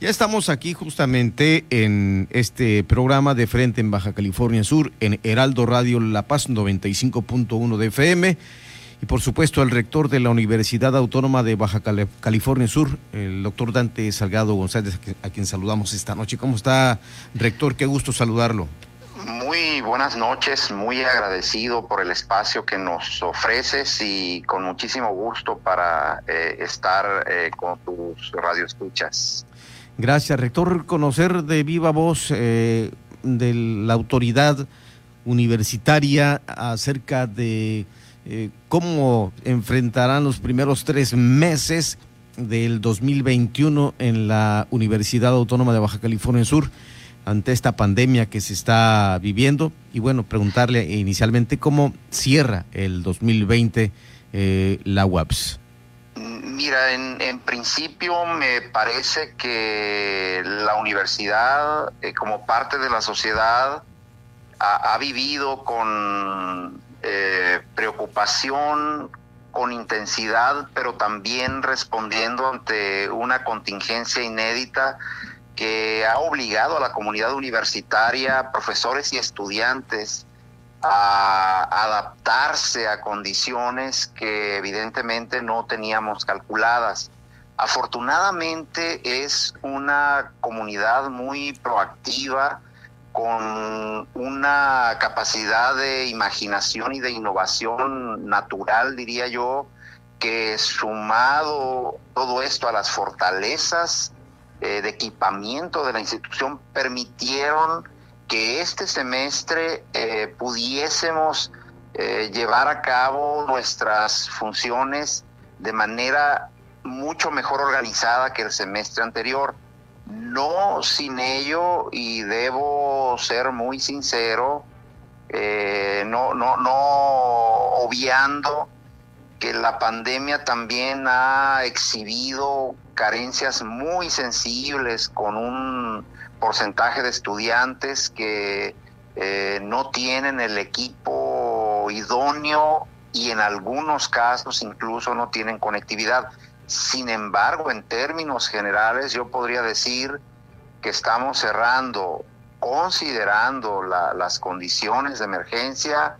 Ya estamos aquí justamente en este programa de Frente en Baja California Sur, en Heraldo Radio La Paz 95.1 de FM. Y por supuesto al rector de la Universidad Autónoma de Baja California Sur, el doctor Dante Salgado González, a quien saludamos esta noche. ¿Cómo está, rector? Qué gusto saludarlo. Muy buenas noches, muy agradecido por el espacio que nos ofreces y con muchísimo gusto para eh, estar eh, con tus radioescuchas. Gracias, rector. Conocer de viva voz eh, de la autoridad universitaria acerca de cómo enfrentarán los primeros tres meses del 2021 en la Universidad Autónoma de Baja California Sur ante esta pandemia que se está viviendo y bueno, preguntarle inicialmente cómo cierra el 2020 eh, la UAPS. Mira, en, principio me parece que la universidad eh, como parte de la sociedad ha, vivido con eh, preocupación, con intensidad, pero también respondiendo ante una contingencia inédita que ha obligado a la comunidad universitaria, profesores y estudiantes, a adaptarse a condiciones que evidentemente no teníamos calculadas. Afortunadamente es una comunidad muy proactiva, con una capacidad de imaginación y de innovación natural, diría yo, que sumado todo esto a las fortalezas eh, de equipamiento de la institución permitieron que este semestre eh, pudiésemos eh, llevar a cabo nuestras funciones de manera mucho mejor organizada que el semestre anterior. No sin ello, y debo ser muy sincero, no, no, no obviando que la pandemia también ha exhibido carencias muy sensibles con un porcentaje de estudiantes que eh, no tienen el equipo idóneo y en algunos casos incluso no tienen conectividad. Sin embargo, en términos generales, yo podría decir que estamos cerrando, considerando las condiciones de emergencia,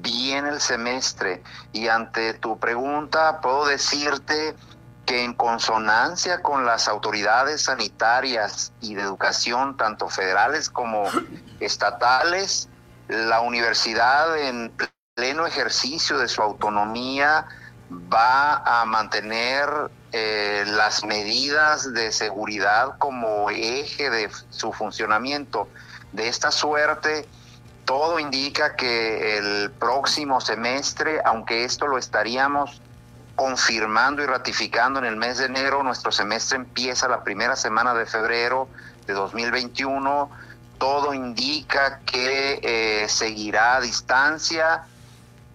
bien el semestre. Y ante tu pregunta, puedo decirte que en consonancia con las autoridades sanitarias y de educación, tanto federales como estatales, la universidad en pleno ejercicio de su autonomía va a mantener eh, las medidas de seguridad como eje de su funcionamiento. De esta suerte, todo indica que el próximo semestre, aunque esto lo estaríamos confirmando y ratificando en el mes de enero. Nuestro semestre empieza la primera semana de febrero de 2021. Todo indica que eh, seguirá a distancia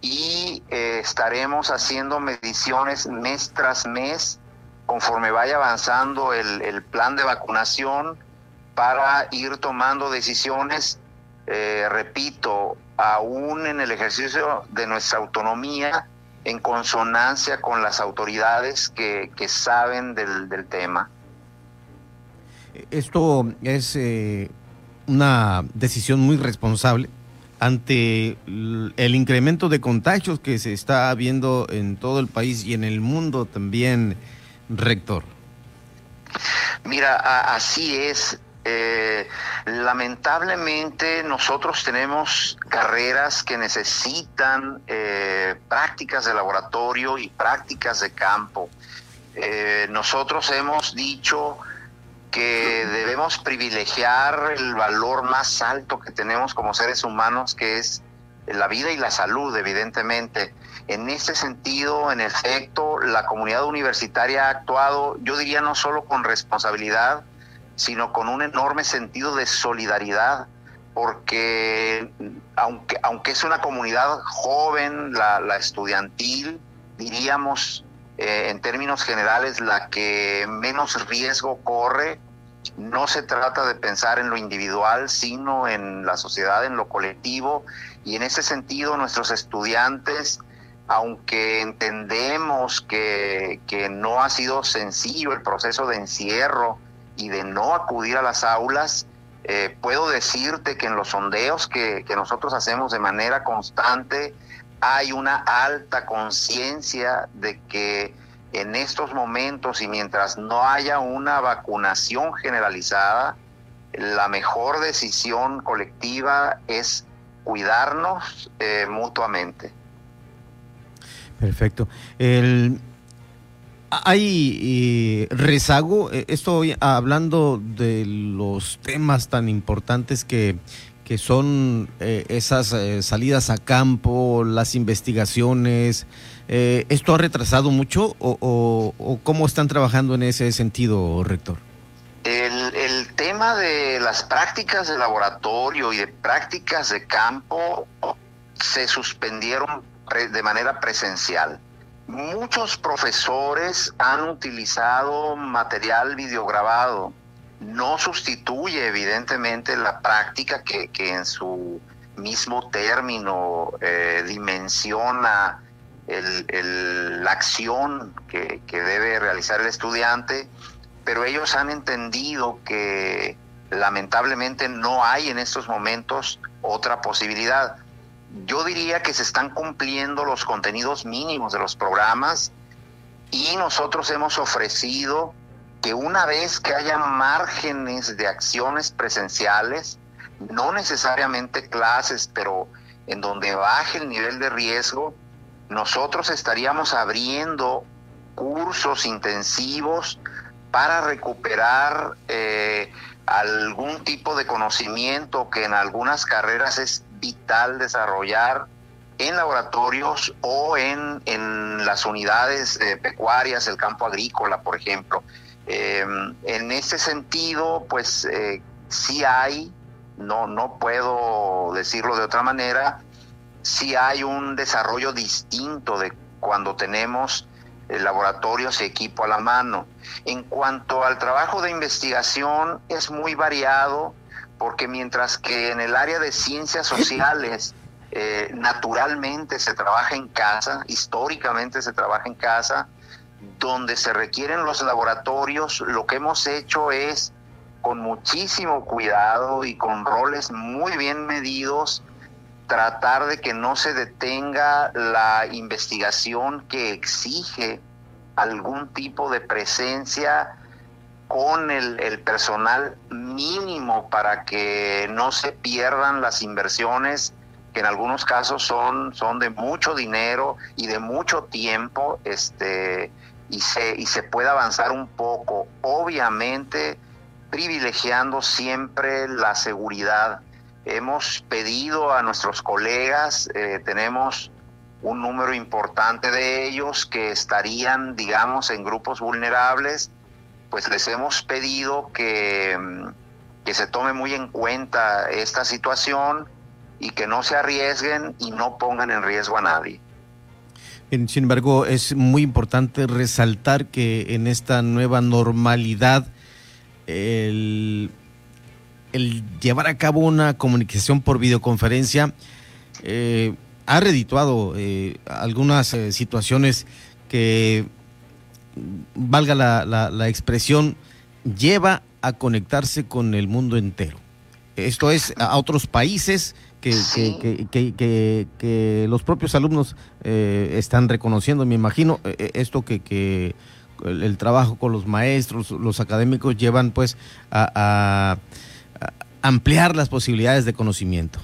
y eh, estaremos haciendo mediciones mes tras mes conforme vaya avanzando el, el plan de vacunación para ir tomando decisiones, eh, repito, aún en el ejercicio de nuestra autonomía, en consonancia con las autoridades que, saben del, tema. Esto es eh, una decisión muy responsable ante el incremento de contagios que se está viendo en todo el país y en el mundo también, rector. Mira, así es. Eh, lamentablemente nosotros tenemos carreras que necesitan eh, prácticas de laboratorio y prácticas de campo. Eh, nosotros hemos dicho que debemos privilegiar el valor más alto que tenemos como seres humanos, que es la vida y la salud, evidentemente. En ese sentido, en efecto, la comunidad universitaria ha actuado, yo diría, no solo con responsabilidad, sino con un enorme sentido de solidaridad, porque aunque, aunque es una comunidad joven, la, estudiantil, diríamos eh, en términos generales la que menos riesgo corre, no se trata de pensar en lo individual, sino en la sociedad, en lo colectivo, y en ese sentido nuestros estudiantes, aunque entendemos que, que no ha sido sencillo el proceso de encierro, y de no acudir a las aulas, eh, puedo decirte que en los sondeos que, que nosotros hacemos de manera constante hay una alta conciencia de que en estos momentos y mientras no haya una vacunación generalizada, la mejor decisión colectiva es cuidarnos eh, mutuamente. Perfecto. El, hay eh, rezago, eh, estoy hablando de los temas tan importantes que, que son esas salidas a campo, las investigaciones. ¿Esto ha retrasado mucho o, o cómo están trabajando en ese sentido, rector? El, tema de las prácticas de laboratorio y de prácticas de campo se suspendieron de manera presencial. Muchos profesores han utilizado material videograbado. No sustituye evidentemente la práctica que, en su mismo término eh, dimensiona la acción que, que debe realizar el estudiante pero ellos han entendido que lamentablemente no hay en estos momentos otra posibilidad. Yo diría que se están cumpliendo los contenidos mínimos de los programas y nosotros hemos ofrecido que una vez que haya márgenes de acciones presenciales, no necesariamente clases, pero en donde baje el nivel de riesgo, nosotros estaríamos abriendo cursos intensivos para recuperar eh, algún tipo de conocimiento que en algunas carreras es vital desarrollar en laboratorios o en, en las unidades eh, pecuarias, el campo agrícola, por ejemplo. Em, en ese sentido, pues eh, sí hay, no, no puedo decirlo de otra manera, sí hay un desarrollo distinto de cuando tenemos laboratorios y equipo a la mano. En cuanto al trabajo de investigación, es muy variado porque mientras que en el área de ciencias sociales eh, naturalmente se trabaja en casa, históricamente se trabaja en casa, donde se requieren los laboratorios, lo que hemos hecho es con muchísimo cuidado y con roles muy bien medidos, tratar de que no se detenga la investigación que exige algún tipo de presencia con el, personal mínimo para que no se pierdan las inversiones que en algunos casos son, son de mucho dinero y de mucho tiempo este y se y se pueda avanzar un poco obviamente privilegiando siempre la seguridad Hemos pedido a nuestros colegas, eh, tenemos un número importante de ellos que estarían, digamos, en grupos vulnerables, pues les hemos pedido que, mm, que se tome muy en cuenta esta situación y que no se arriesguen y no pongan en riesgo a nadie. Sin embargo, es muy importante resaltar que en esta nueva normalidad el el llevar a cabo una comunicación por videoconferencia eh, ha redituado eh, algunas eh, situaciones que, valga la, expresión, lleva a conectarse con el mundo entero. Esto es a otros países que, que, los propios alumnos están reconociendo, me imagino, esto que, el, trabajo con los maestros, los académicos llevan pues a ampliar las posibilidades de conocimiento.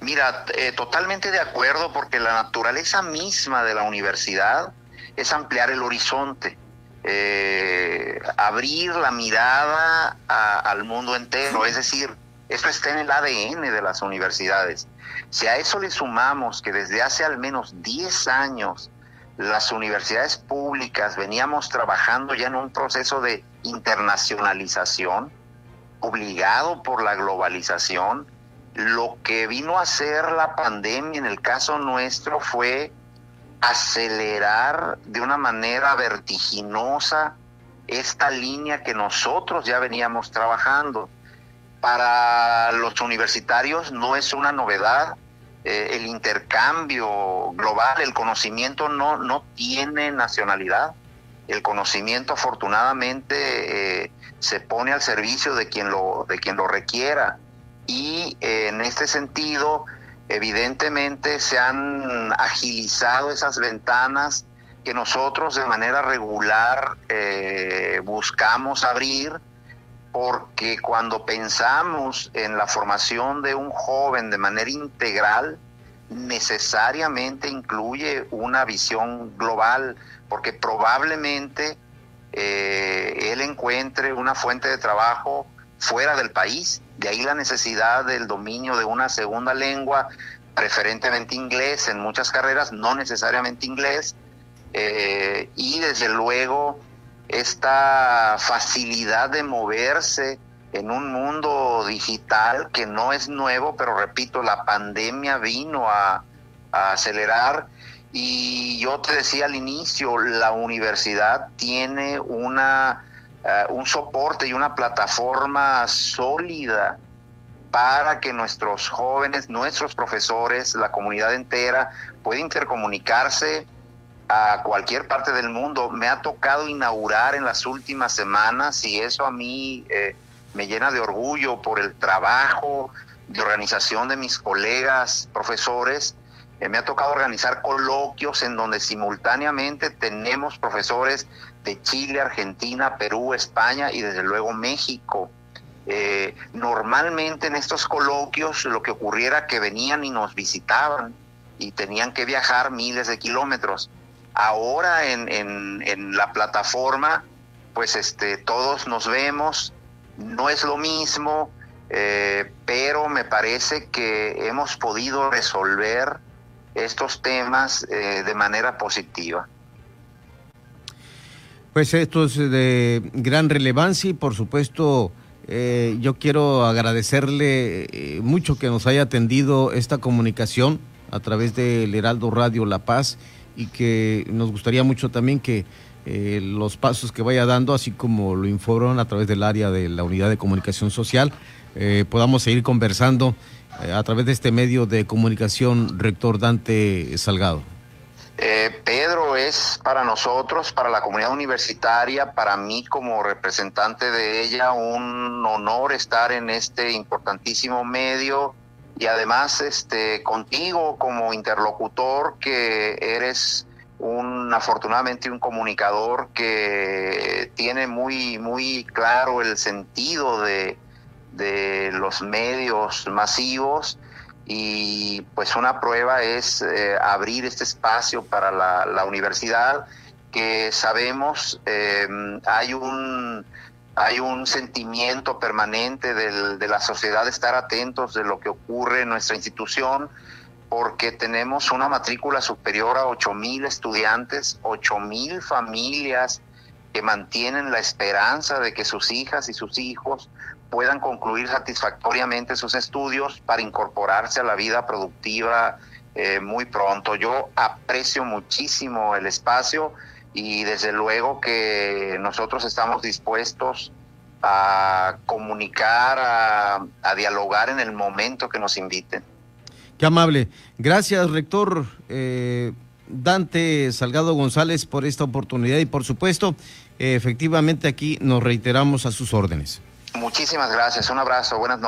Mira, eh, totalmente de acuerdo porque la naturaleza misma de la universidad es ampliar el horizonte, eh, abrir la mirada al mundo entero, es decir, esto está en el ADN de las universidades. Si a eso le sumamos que desde hace al menos 10 años las universidades públicas veníamos trabajando ya en un proceso de internacionalización, obligado por la globalización, lo que vino a hacer la pandemia en el caso nuestro fue acelerar de una manera vertiginosa esta línea que nosotros ya veníamos trabajando. Para los universitarios no es una novedad, eh, el intercambio global, el conocimiento no, no tiene nacionalidad. El conocimiento afortunadamente eh, se pone al servicio de quien lo, de quien lo requiera. Y eh, en este sentido, evidentemente se han agilizado esas ventanas que nosotros de manera regular eh, buscamos abrir, porque cuando pensamos en la formación de un joven de manera integral, necesariamente incluye una visión global, porque probablemente eh, él encuentre una fuente de trabajo fuera del país. De ahí la necesidad del dominio de una segunda lengua, preferentemente inglés en muchas carreras, no necesariamente inglés. Eh, y desde luego esta facilidad de moverse en un mundo digital que no es nuevo, pero repito, la pandemia vino a, acelerar y yo te decía al inicio, la universidad tiene una, eh, un soporte y una plataforma sólida para que nuestros jóvenes, nuestros profesores, la comunidad entera pueda intercomunicarse a cualquier parte del mundo. Me ha tocado inaugurar en las últimas semanas y eso a mí... Eh, me llena de orgullo por el trabajo de organización de mis colegas profesores. Eh, me ha tocado organizar coloquios en donde simultáneamente tenemos profesores de Chile, Argentina, Perú, España y desde luego México. Eh, normalmente en estos coloquios lo que ocurriera que venían y nos visitaban y tenían que viajar miles de kilómetros. Ahora en, en, la plataforma, pues este, todos nos vemos, no es lo mismo, eh, pero me parece que hemos podido resolver estos temas eh, de manera positiva. Pues esto es de gran relevancia y por supuesto eh, yo quiero agradecerle mucho que nos haya atendido esta comunicación a través del Heraldo Radio La Paz y que nos gustaría mucho también que eh, los pasos que vaya dando, así como lo informaron a través del área de la unidad de comunicación social, eh, podamos seguir conversando eh, a través de este medio de comunicación, rector Dante Salgado. Pedro, es para nosotros, para la comunidad universitaria, para mí como representante de ella, un honor estar en este importantísimo medio y además este contigo como interlocutor que eres un afortunadamente un comunicador que tiene muy muy claro el sentido de, los medios masivos y pues una prueba es eh, abrir este espacio para la, universidad que sabemos eh, hay un hay un sentimiento permanente de la sociedad de estar atentos de lo que ocurre en nuestra institución porque tenemos una matrícula superior a 8 mil estudiantes, 8 mil familias que mantienen la esperanza de que sus hijas y sus hijos puedan concluir satisfactoriamente sus estudios para incorporarse a la vida productiva eh, muy pronto. Yo aprecio muchísimo el espacio y desde luego que nosotros estamos dispuestos a comunicar, a, a dialogar en el momento que nos inviten. Qué amable. Gracias, rector eh, Dante Salgado González, por esta oportunidad y por supuesto, efectivamente aquí nos reiteramos a sus órdenes. Muchísimas gracias. Un abrazo. Buenas noches.